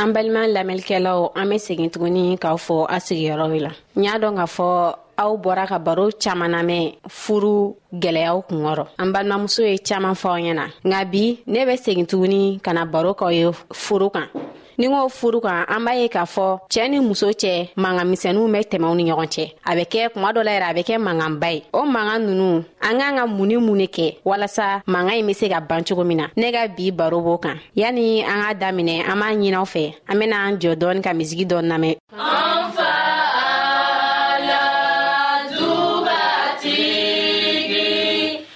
an balima lamɛnlikɛlaw an bɛ segin tuguni k'aw fɔ a sigiyɔrɔ la n y'a dɔn k'a fɔ aw bɔra ka baro caman namɛn furu gɛlɛyaw kungɔrɔ an balimamuso ye caman fɔ aw ɲɛna nka bi ne bɛ segin tuguni ka na baro k'aw ye furu kan ni ko furu kan an b'a ye k'a fɔ cɛɛ ni muso cɛ mankan misɛnninw bɛ tɛmɛw ni ɲɔgɔn cɛ a bɛ kɛ kuma dɔ la yɛrɛ a bɛ kɛ mankanba ye o mankan nunu an k'an ka mun ni mun ne kɛ walasa mankan ɲi be se ka ban cogo min na ne ka bi baro b'o kan yani an k'a daminɛ an b'a ɲinaw fɛ an bena an jɔ dɔɔni ka misigi dɔ namɛn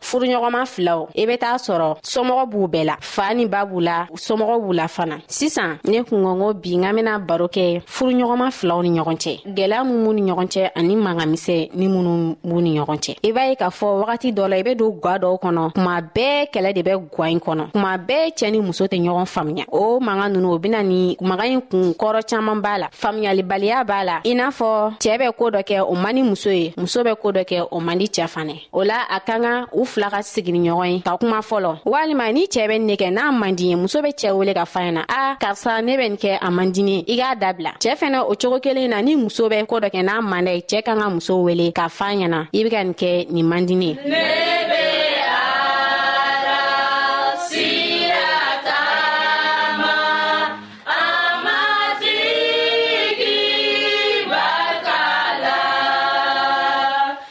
furuɲɔgɔnma filaw i e be t'a sɔrɔ somɔgɔ b'u bɛɛ la fa ni ba b'u la somɔgɔ b'u la fana sisan ne kungɔngo bi n ka bena baro kɛ furuɲɔgɔnma filaw ni ɲɔgɔn cɛ gwɛlɛya min b'u ni ɲɔgɔn cɛ ani mangamisɛ ni minnu b'u ni ɲɔgɔn cɛ i b'a ye k'a fɔ wagati dɔ la i be don gwa dɔw kɔnɔ kuma bɛɛ kɛlɛ de bɛ gwa ɲi kɔnɔ kuma bɛɛ cɛɛ ni muso tɛ ɲɔgɔn faamuya o manga nunu o bena ni maga ɲi kun kɔrɔ caaman b'a la faamuyalibaliya b'a la i n'a fɔ cɛɛ bɛ koo dɔ kɛ o man ni muso ye muso bɛ koo dɔ kɛ o man di cɛɛ fanɛ o la a ka kan u fila ka sigini ɲɔgɔn ye ka kuma fɔlɔ walima ni cɛɛ bɛ ne kɛ n'a man di ye muso bɛ cɛɛ wele ka fa ɲɛna a karisa ne bɛ nin kɛ a man dini i k'a dabila cɛɛ fɛnɛ o cogo kelen na ni muso bɛ koo dɔ kɛ n'a man dɛ cɛɛ kan ka muso wele ka fa ɲɛna i be ka nin kɛ nin man dini ye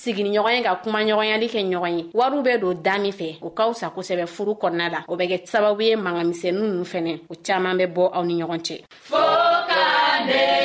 sigiɲɔgɔn ye ka kumaɲɔgɔnyali kɛ ɲɔgɔn ye wariw bɛ don da min fɛ o ka fisa kosɛbɛ furu kɔnɔna la o bɛ kɛ sababu ye mangamisɛnnu ninnu fɛnɛ o caaman bɛ bɔ aw ni ɲɔgɔn cɛ fo ka ne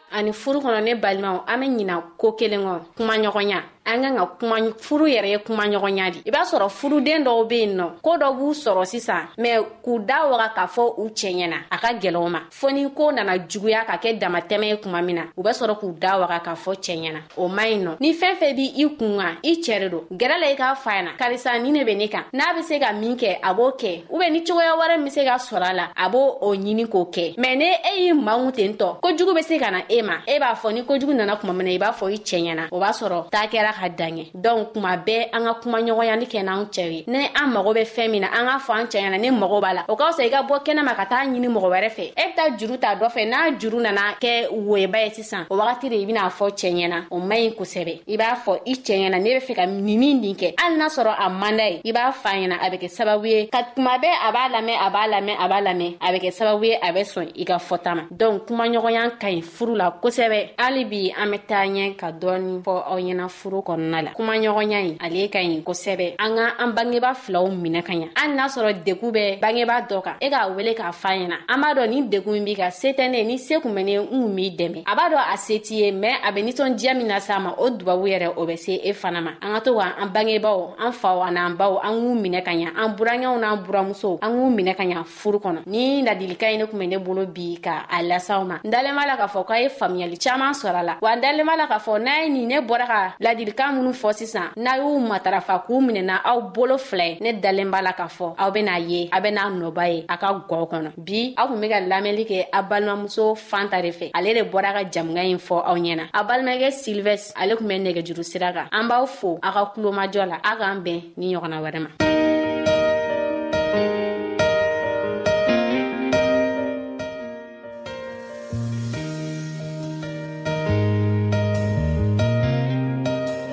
ani furu kɔnɔ ne balimaw an be ɲina ko kelen kɔ kuma ɲɔgɔnya an kan ka kuma furu yɛrɛ ye kuma ɲɔgɔnya di i b'a sɔrɔ furuden dɔw be yen nɔ ko dɔ b'u sɔrɔ sisan mɛ k'u da waga k'a fɔ u cɛɛ ɲɛna a ka gwɛlɛw ma fɔɔ ni ko nana juguya ka kɛ damatɛmɛ ye kuma min na u bɛ sɔrɔ k'u da waga k'a fɔ cɛɛ ɲɛna o man ɲi nɔ ni fɛn fɛn b' i kun kan i cɛ de don gɛrɛ la i k'a fa na karisa ni ne bɛ ne kan n'a bɛ se ka min kɛ a b'o kɛ u bɛ ni cogoya wɛrɛ bɛ se ka sɔrɔ a la a b'o o ɲini k'o kɛ mɛ ne e y'i manw ten tɔ ko jugu bɛ se ka na e ma e b'a fɔ ni ko jugu nana tuma min na i b'a fɔ i cɛ ɲɛna o b'a sɔrɔ taa kɛra ka danɲɛ dɔnku kuma bɛɛ an ka kuma ɲɔgɔnyani kɛ n'an cɛ ye ne an mago bɛ fɛn min na an k'a fɔ an cɛ ɲɛna ne mago b'a la o ka fisa i ka bɔ kɛnɛma ka taa ɲini mɔgɔ wɛrɛ fɛ e bɛ taa juru ta dɔ fɛ n'a juru nana kɛ woyeba ye sisan o wagati de i bɛna fɔ cɛ ɲɛna o man ɲi kosɛbɛ i b'a fɔ i cɛ ɲɛna ne bɛ fɛ ka nin ni nin kɛ hali n'a sɔrɔ a man d'a ye i b'a fa ɲɛna a bɛ kɛ sababu ye ka tuma bɛɛ a b'a lamɛn a b'a lamɛn a b'a lamɛn a bɛ kɛ sababu ye a bɛ sɔn i ka fɔta ma donc kumaɲɔgɔnya ka ɲi furu la kosɛbɛ hali bi an bɛ taa ɲɛ ka dɔɔni fɔ aw ɲɛna furu kɔnɔna la kumaɲɔgɔnya ye ale ka ɲi kosɛbɛ an ka an bangeba filaw minɛ ka ɲa hali n'a sɔrɔ degun bɛ bangeba dɔ kan e k'a wele k'a fa ɲɛna an b'a dɔn ni degun b'i ka se tɛ ne ni se kun bɛ ne n kun b'i dɛmɛ a b'a dɔn a se t'i ye mɛn a bɛ nisɔndiya min na s'a ma o dubabu yɛrɛ o bɛ se e fana ma an ka to ka an bangebaw an faw an'an baw an k'u minɛ ka ɲa an burankɛw n'an buramusow an k'u minɛ ka ɲa furu kɔnɔ ni ladilikan ye ne tun bɛ ne bolo bi ka a lasaw ma n dalen b'a la k'a fɔ k'a ye faamuyali caman sɔrɔ a la wa n dalen b'a la k'a fɔ n'a ye nin ne bɔra ka ladilikan minnu fɔ sisan n'a y'u matarafa k'u minɛna aw bolo fila ye ne dalen b'a la k'a fɔ aw bɛna ye a bɛna nɔba ye a ka gɔw kɔnɔ bi aw tun bɛ ka lamɛnli kɛ a balimamuso fanta de fɛ ale de bɔra ka jamukan in fɔ aw ɲɛna a balimakɛ silvɛ ale tun bɛ nɛgɛjuru sira kan an b'aw fo a ka kulomajɔ la aw k'an bɛn ni ɲɔgɔnna wɛrɛ ma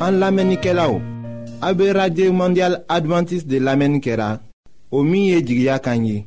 an lamɛnnikɛlaw a bɛ radio mondial adventiste de lamɛnni kɛra o min ye jigiya kan ye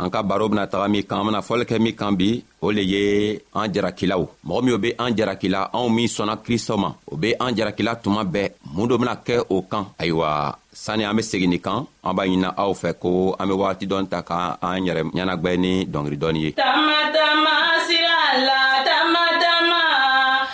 an ka baro bena taga min kan an bena fɔli kɛ min kan bi o le ye an jarakilaw mɔgɔ min o be an jarakila anw min sɔnna kristɔ ma o be an jarakila tuma bɛɛ mun do bena kɛ o kan ayiwa sanni an be segin nin kan an b'a ɲinina aw fɛ ko an be wagati dɔn ta ka an yɛrɛ ɲɛnagwɛ ni dɔngeri dɔɔni ye tama tama sira la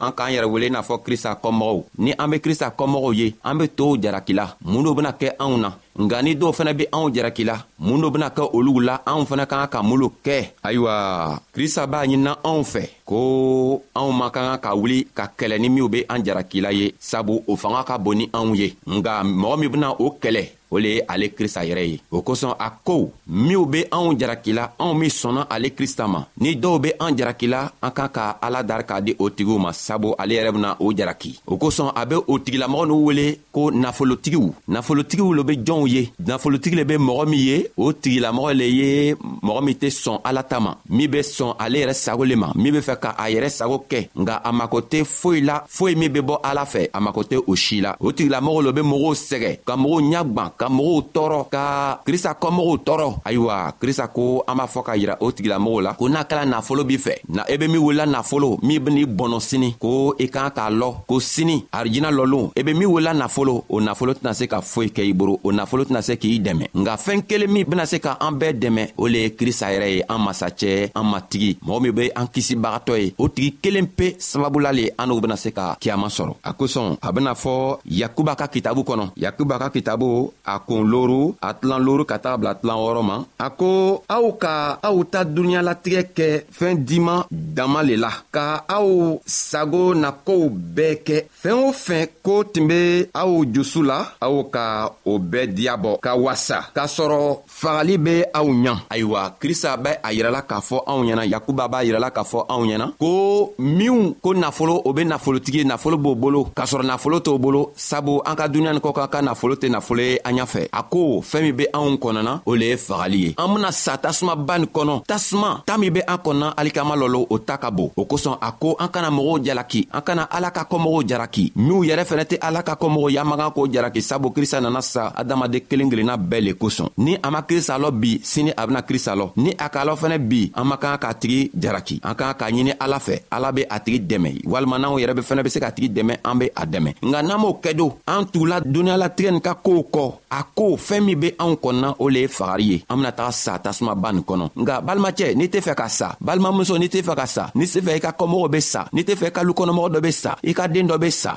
an k'an yɛrɛ wele n'a fɔ krista kɔmɔgɔw ni an be krista kɔmɔgɔw ye an be tow jaraki la mun do bena kɛ anw na nka ni dɔw fɛnɛ be anw jaraki la mun do bena kɛ olugu la anw fɛnɛ ka kan ka mun lo kɛ ayiwa krista b'a ɲinina anw fɛ ko anw man ka kan ka wuli ka kɛlɛ ni minw be an jarakila ye sabu o fanga ka bon ni anw ye nka mɔgɔ min bena o kɛlɛ o le ye ale krista yɛrɛ ye o kosɔn a ko minw be anw jarakila anw min sɔnna ale krista ma ni dɔw be an jarakila an kan ka ala dari k'a di o tigiw ma sabu ale yɛrɛ bena o jaraki o kosɔn a be o tigilamɔgɔ n'u wele ko nafolotigiw nafolotigiw lo be jɔnw ye nafolotigi le be mɔgɔ min ye o tigilamɔgɔ le ye mɔgɔ min tɛ sɔn ala ta ma min be sɔn ale yɛrɛ sago le ma min be fɛ ka a yɛrɛ sago kɛ nka a mako tɛ foyi la foyi min be bɔ ala fɛ a mako tɛ o si la o tigilamɔgɔ lo be mɔgɔw sɛgɛ ka mɔgɔw ɲagwan ka mɔgɔw tɔɔrɔ ka krista kɔmɔgɔw tɔɔrɔ ayiwa krista ko an b'a fɔ ka yira o tigilamɔgɔw la ko n'a kɛla nafolo b'i fɛ na i e be min wulila nafolo min ben'i bɔnɔ sini ko i e k'an k'a lɔ ko sini arijina lɔlon i e be min wulila nafolo o nafolo tɛna se ka foyi kɛ i boro o nafolo tɛna se k'i dɛmɛ nka fɛɛn kelen min bena se ka an bɛɛ dɛmɛ o le ye krista yɛrɛ ye an masacɛ an matigi mɔgɔ min be an kisibagatɔ ye o tigi kelen pe sababula le an n'u bena se ka kiyama sɔrɔ a kosɔn a bena fɔ yakuba ka kitabu kɔnɔ yakuba ka kitabu a kun loru a tilan loru ka taga bila tilan wɔɔrɔ ma a ko aw ka aw ta duniɲalatigɛ kɛ fɛɛn diman dama le la ka aw sago na kow bɛɛ kɛ fɛɛn o fɛn ko tun be aw jusu la aw ka o bɛɛ diyabɔ ka wasa k'a sɔrɔ fagali bɛ aw ɲa ayiwa krista bɛ a yirala k'a fɔ anw ɲɛna yakuba b'a yirala k'a fɔ anw ɲɛna ko minw ko nafolo o be nafolotigi ye nafolo b'o bolo k'a sɔrɔ nafolo t'o bolo sabu an ka duniɲa ni kɔkan ka nafolo tɛ nafolo ye an ɲa fɛ a ko fɛɛn min be anw kɔnɔna o le ye fagali ye an bena sa tasumaba nin kɔnɔ tasuma ta min be an kɔnɔna alikama lɔlo o ta ka bon o kosɔn a ko an kana mɔgɔw jalaki an kana ala ka kɔmɔgɔw jaraki minw yɛrɛ fɛnɛ tɛ ala ka kɔmɔgɔ yamagan k'o jaraki sabu krista nana sa adamaden kelen kelenna bɛɛ le kosɔn ni a ma krista lɔ bi sini a bena krista lɔ ni a k'a lɔ fɛnɛ bi an man kan k'a tigi jaraki an kan k'a ɲini ala fɛ ala be a tigi dɛmɛ walima n'anw yɛrɛ be fɛnɛ be se k'a tigi dɛmɛ an be a dɛmɛ nka n'an b'o kɛ don an tugula duniɲalatigɛ nin ka koow kɔ a ko fɛɛn min be anw kɔnɔna o le ye fagari ye an bena taga sa tasumaba nin kɔnɔ nka balimacɛ n'i tɛ fɛ ka sa balimamuso n'i tɛ fɛ ka sa n'i tɛ fɛ i ka kɔmɔgɔw be sa n'i tɛ fɛ i ka lukɔnɔmɔgɔ dɔ be sa i ka den dɔ be sa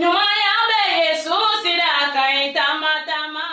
ɲumanya bɛ yesu sira ka ɲi taama taama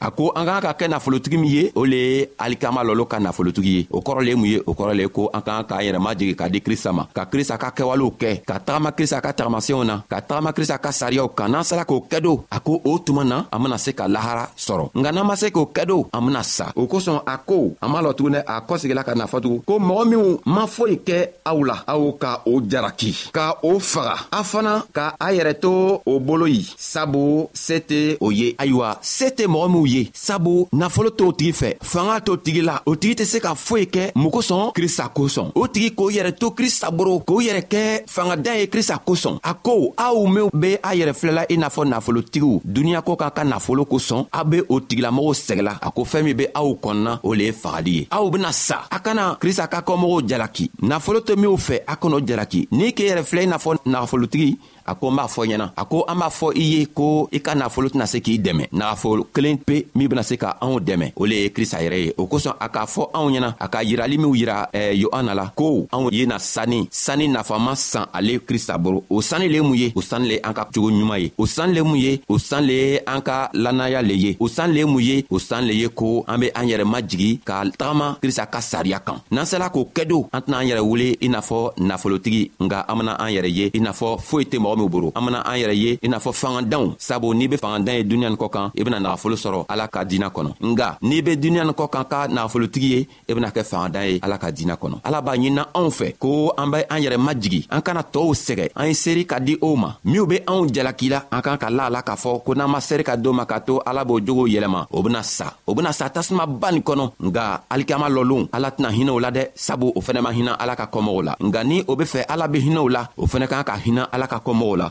a ko an k'an ka kɛ nafolotigi min ye o le ye alikama lɔlo ka nafolotigi ye o kɔrɔ le mun ye o kɔrɔ le ko an k'an k'an yɛrɛma jigi ka di krista ma ka krista ka kɛwalew kɛ ka tagama krista ka tagamasenw na ka tagama krista ka sariyaw kan n'an sera k'o kɛ do a ko o tuma na an bena se ka lahara sɔrɔ nka n'an ma se k'o kɛ do an bena sa o kosɔn a ko an m'a lɔ tuguni a kɔsegila ka nafa tugun ko mɔgɔ minw ma foyi kɛ aw la aw ka o jaraki ka o faga a fana ka a yɛrɛ to o bolo ye sabu se tɛ o ye ayiwa se tɛ mɔgɔ minw ye sabu nafolo t'o tigi fɛ fanga t'o tigi la o tigi tɛ se ka foyi kɛ mun kosɔn krista kosɔn o tigi k'o yɛrɛ to krista boro k'o yɛrɛ kɛ fangadan ye krista kosɔn a ko aw minw be a yɛrɛ filɛla i n'a fɔ nafolotigiw duniɲako k'a ka nafolo kosɔn a be o tigilamɔgɔw sɛgɛla a ko fɛɛn min be aw kɔnɔna o le ye faga ali ye aw bena sa a kana krista ka kɔmɔgɔw jalaki nafolo to minw fɛ a kɔnɔ jalaki n'i k'i yɛrɛ filɛ i n'a fɔ nafolotigi a ko n b'a fɔ ɲɛna a ko an b'a fɔ i ye ko i ka nafolo tɛna se k'i dɛmɛ nafolo kelen pe min bena se ka anw dɛmɛ o le ye krista yɛrɛ ye o kosɔn a k'a fɔ anw ɲɛna a ka yirali minw yira eh, yohana la ko anw ye na sanni sanni nafama san ale krista boro o sanni le mun ye o sanni le an ka cogo ɲuman ye o sanni le mun ye o sanni le an ka lannaya le ye o sanni le mun ye o sanni le ye ko an be an yɛrɛ majigi ka tagama krista ka sariya kan n'an sela k'o kɛdo an tɛna an yɛrɛ wele i n'a fɔ nafolotigi nka an bena an yɛrɛ ye i n'a fɔ foyi tɛ mɔgɔ min boro an bena an yɛrɛ ye i n'a fɔ fangadanw sabu n'i be fangadan ye duniɲa nin kɔ kan i bena nagafolo sɔrɔ ala ka dina kɔnɔ nga n'i be duniɲa nin kɔ kan ka nafolotigi ye e bena kɛ fangada ye ala ka dina kɔnɔ ala b'a ɲinina anw fɛ ko an bɛ an yɛrɛ majigi an kana tɔɔw sɛgɛ an ye seeri ka di o ma minw be anw jalaki la an kan ka la la k'a fɔ ko n'an ma seri ka don ma k'a to ala b'o jogow yɛlɛma o bena sa o bena sa tasimaba nin kɔnɔ nga alikiyama lɔlon ala tɛna hinɛw la dɛ sabu o fɛnɛ ma hina ala ka kɔmɔgɔw la nka ni o be fɛ ala be hinɛw la o fɛnɛ kan ka hina ala ka kɔmɔgɔw la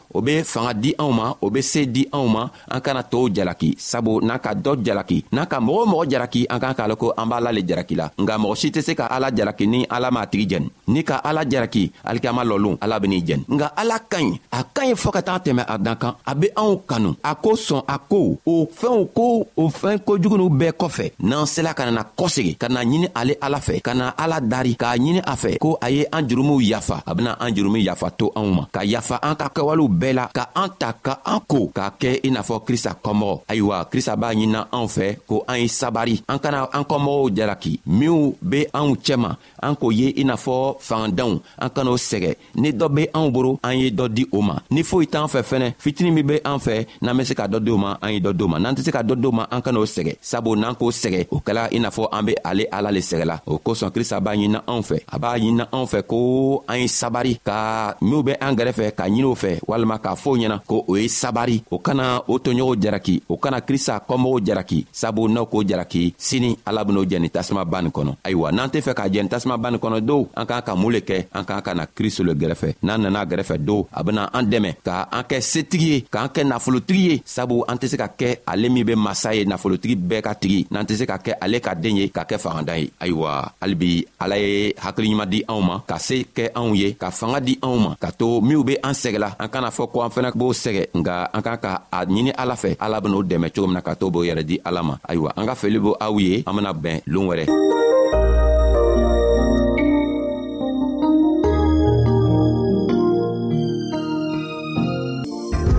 o be fanga di anw ma o be see di anw ma an kana tow jalaki sabu n'a ka dɔ jalaki n'a ka mɔgɔ mɔgɔ jalaki an k'a k'a lɔn ko an b'a la le jalaki la nka mɔgɔ si tɛ se ka ala jalaki ni ala m'a tigi jɛni ni ka ala jalaki alikiyama lɔlon ala ben'i jɛni nka ala ka ɲi a ka ɲi fɔɔ ka taga tɛmɛ a dan kan a be anw kanu a ko sɔn a ko o fɛnw ko o fɛn kojugunu bɛɛ kɔfɛ n'an sela ka nana kɔsegi ka na ɲini ale ala fɛ ka na ala dari k'a ɲini a fɛ ko a ye an jurumuw yafa a bena an jurumi yafa to anw ma ka yafa an ka kɛwalew bɛɛ la ka an ta ka an ko k'a kɛ i n'a fɔ krista kɔmɔgɔ ayiwa krista b'a ɲinina anw fɛ ko an ye sabari an kana an kɔmɔgɔw jalaki minw be anw cɛma an k'o ye i n'a fɔ fangadanw an kan'o sɛgɛ ni dɔ be anw boro an ye dɔ di o ma ni foyi t'an fɛ fɛnɛ fitini min be an fɛ n'an be se ka dɔ di o ma an ye dɔ di o ma n'an tɛ se ka dɔ di o ma an kan'o sɛgɛ sabu n'an k'o sɛgɛ o kɛla i n'a fɔ an be ale ala le sɛgɛla o kosɔn krista b'a ɲinina anw fɛ a b'a ɲinina anw fɛ ko an ye sabari ka minw be an gɛrɛfɛ ka ɲiniw fɛ walima k'a fɔo ɲɛna ko o ye sabari o kana o toɲɔgɔnw jaraki o kana krista kɔmɔgɔw jaraki sabu n'aw k'o jaraki sini ala ben'o jɛni tasuma ban nin kɔnɔ ayiwa n'an tɛ fɛ k'a jɛni tasuma ban nin kɔnɔ dow an k'an ka mun le kɛ an k'an ka na kristo le gɛrɛfɛ n'an nana gɛrɛfɛ dow a bena an dɛmɛ ka an kɛ setigi ye k'an kɛ nafolotigi ye sabu an tɛ se ka kɛ ale min bɛ masa ye nafolotigi bɛɛ ka tigi n'an tɛ se ka kɛ ale ka den ye ka kɛ fangada ye ayiwa halibi ala ye hakiliɲuman di anw ma ka se kɛ anw ye ka fanga di anw ma ka to minw be an sɛgɛla an kana fɔ ko an fɛnɛ b'o sɛgɛ nka an kan ka a ɲini ala fɛ ala ben'o dɛmɛ cogo min na ka to b'o yɛrɛ di ala ma ayiwa an ka feli bo aw ye an bena bɛn loon wɛrɛ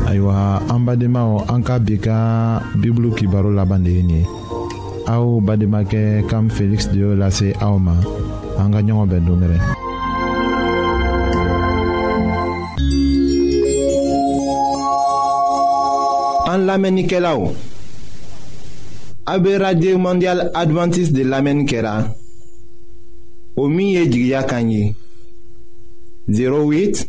ayiwa an badenmaw an ka bi ka bibulu kibaro laban de ye nin ye aw bademakɛ kam feliksi de y'o lase aw ma an ka ɲɔgɔn bɛn dongɛrɛ an lamɛnnikɛlaw a bɛ radio mondial adventiste de lamɛnni kɛra o min ye jigiya kan ye 08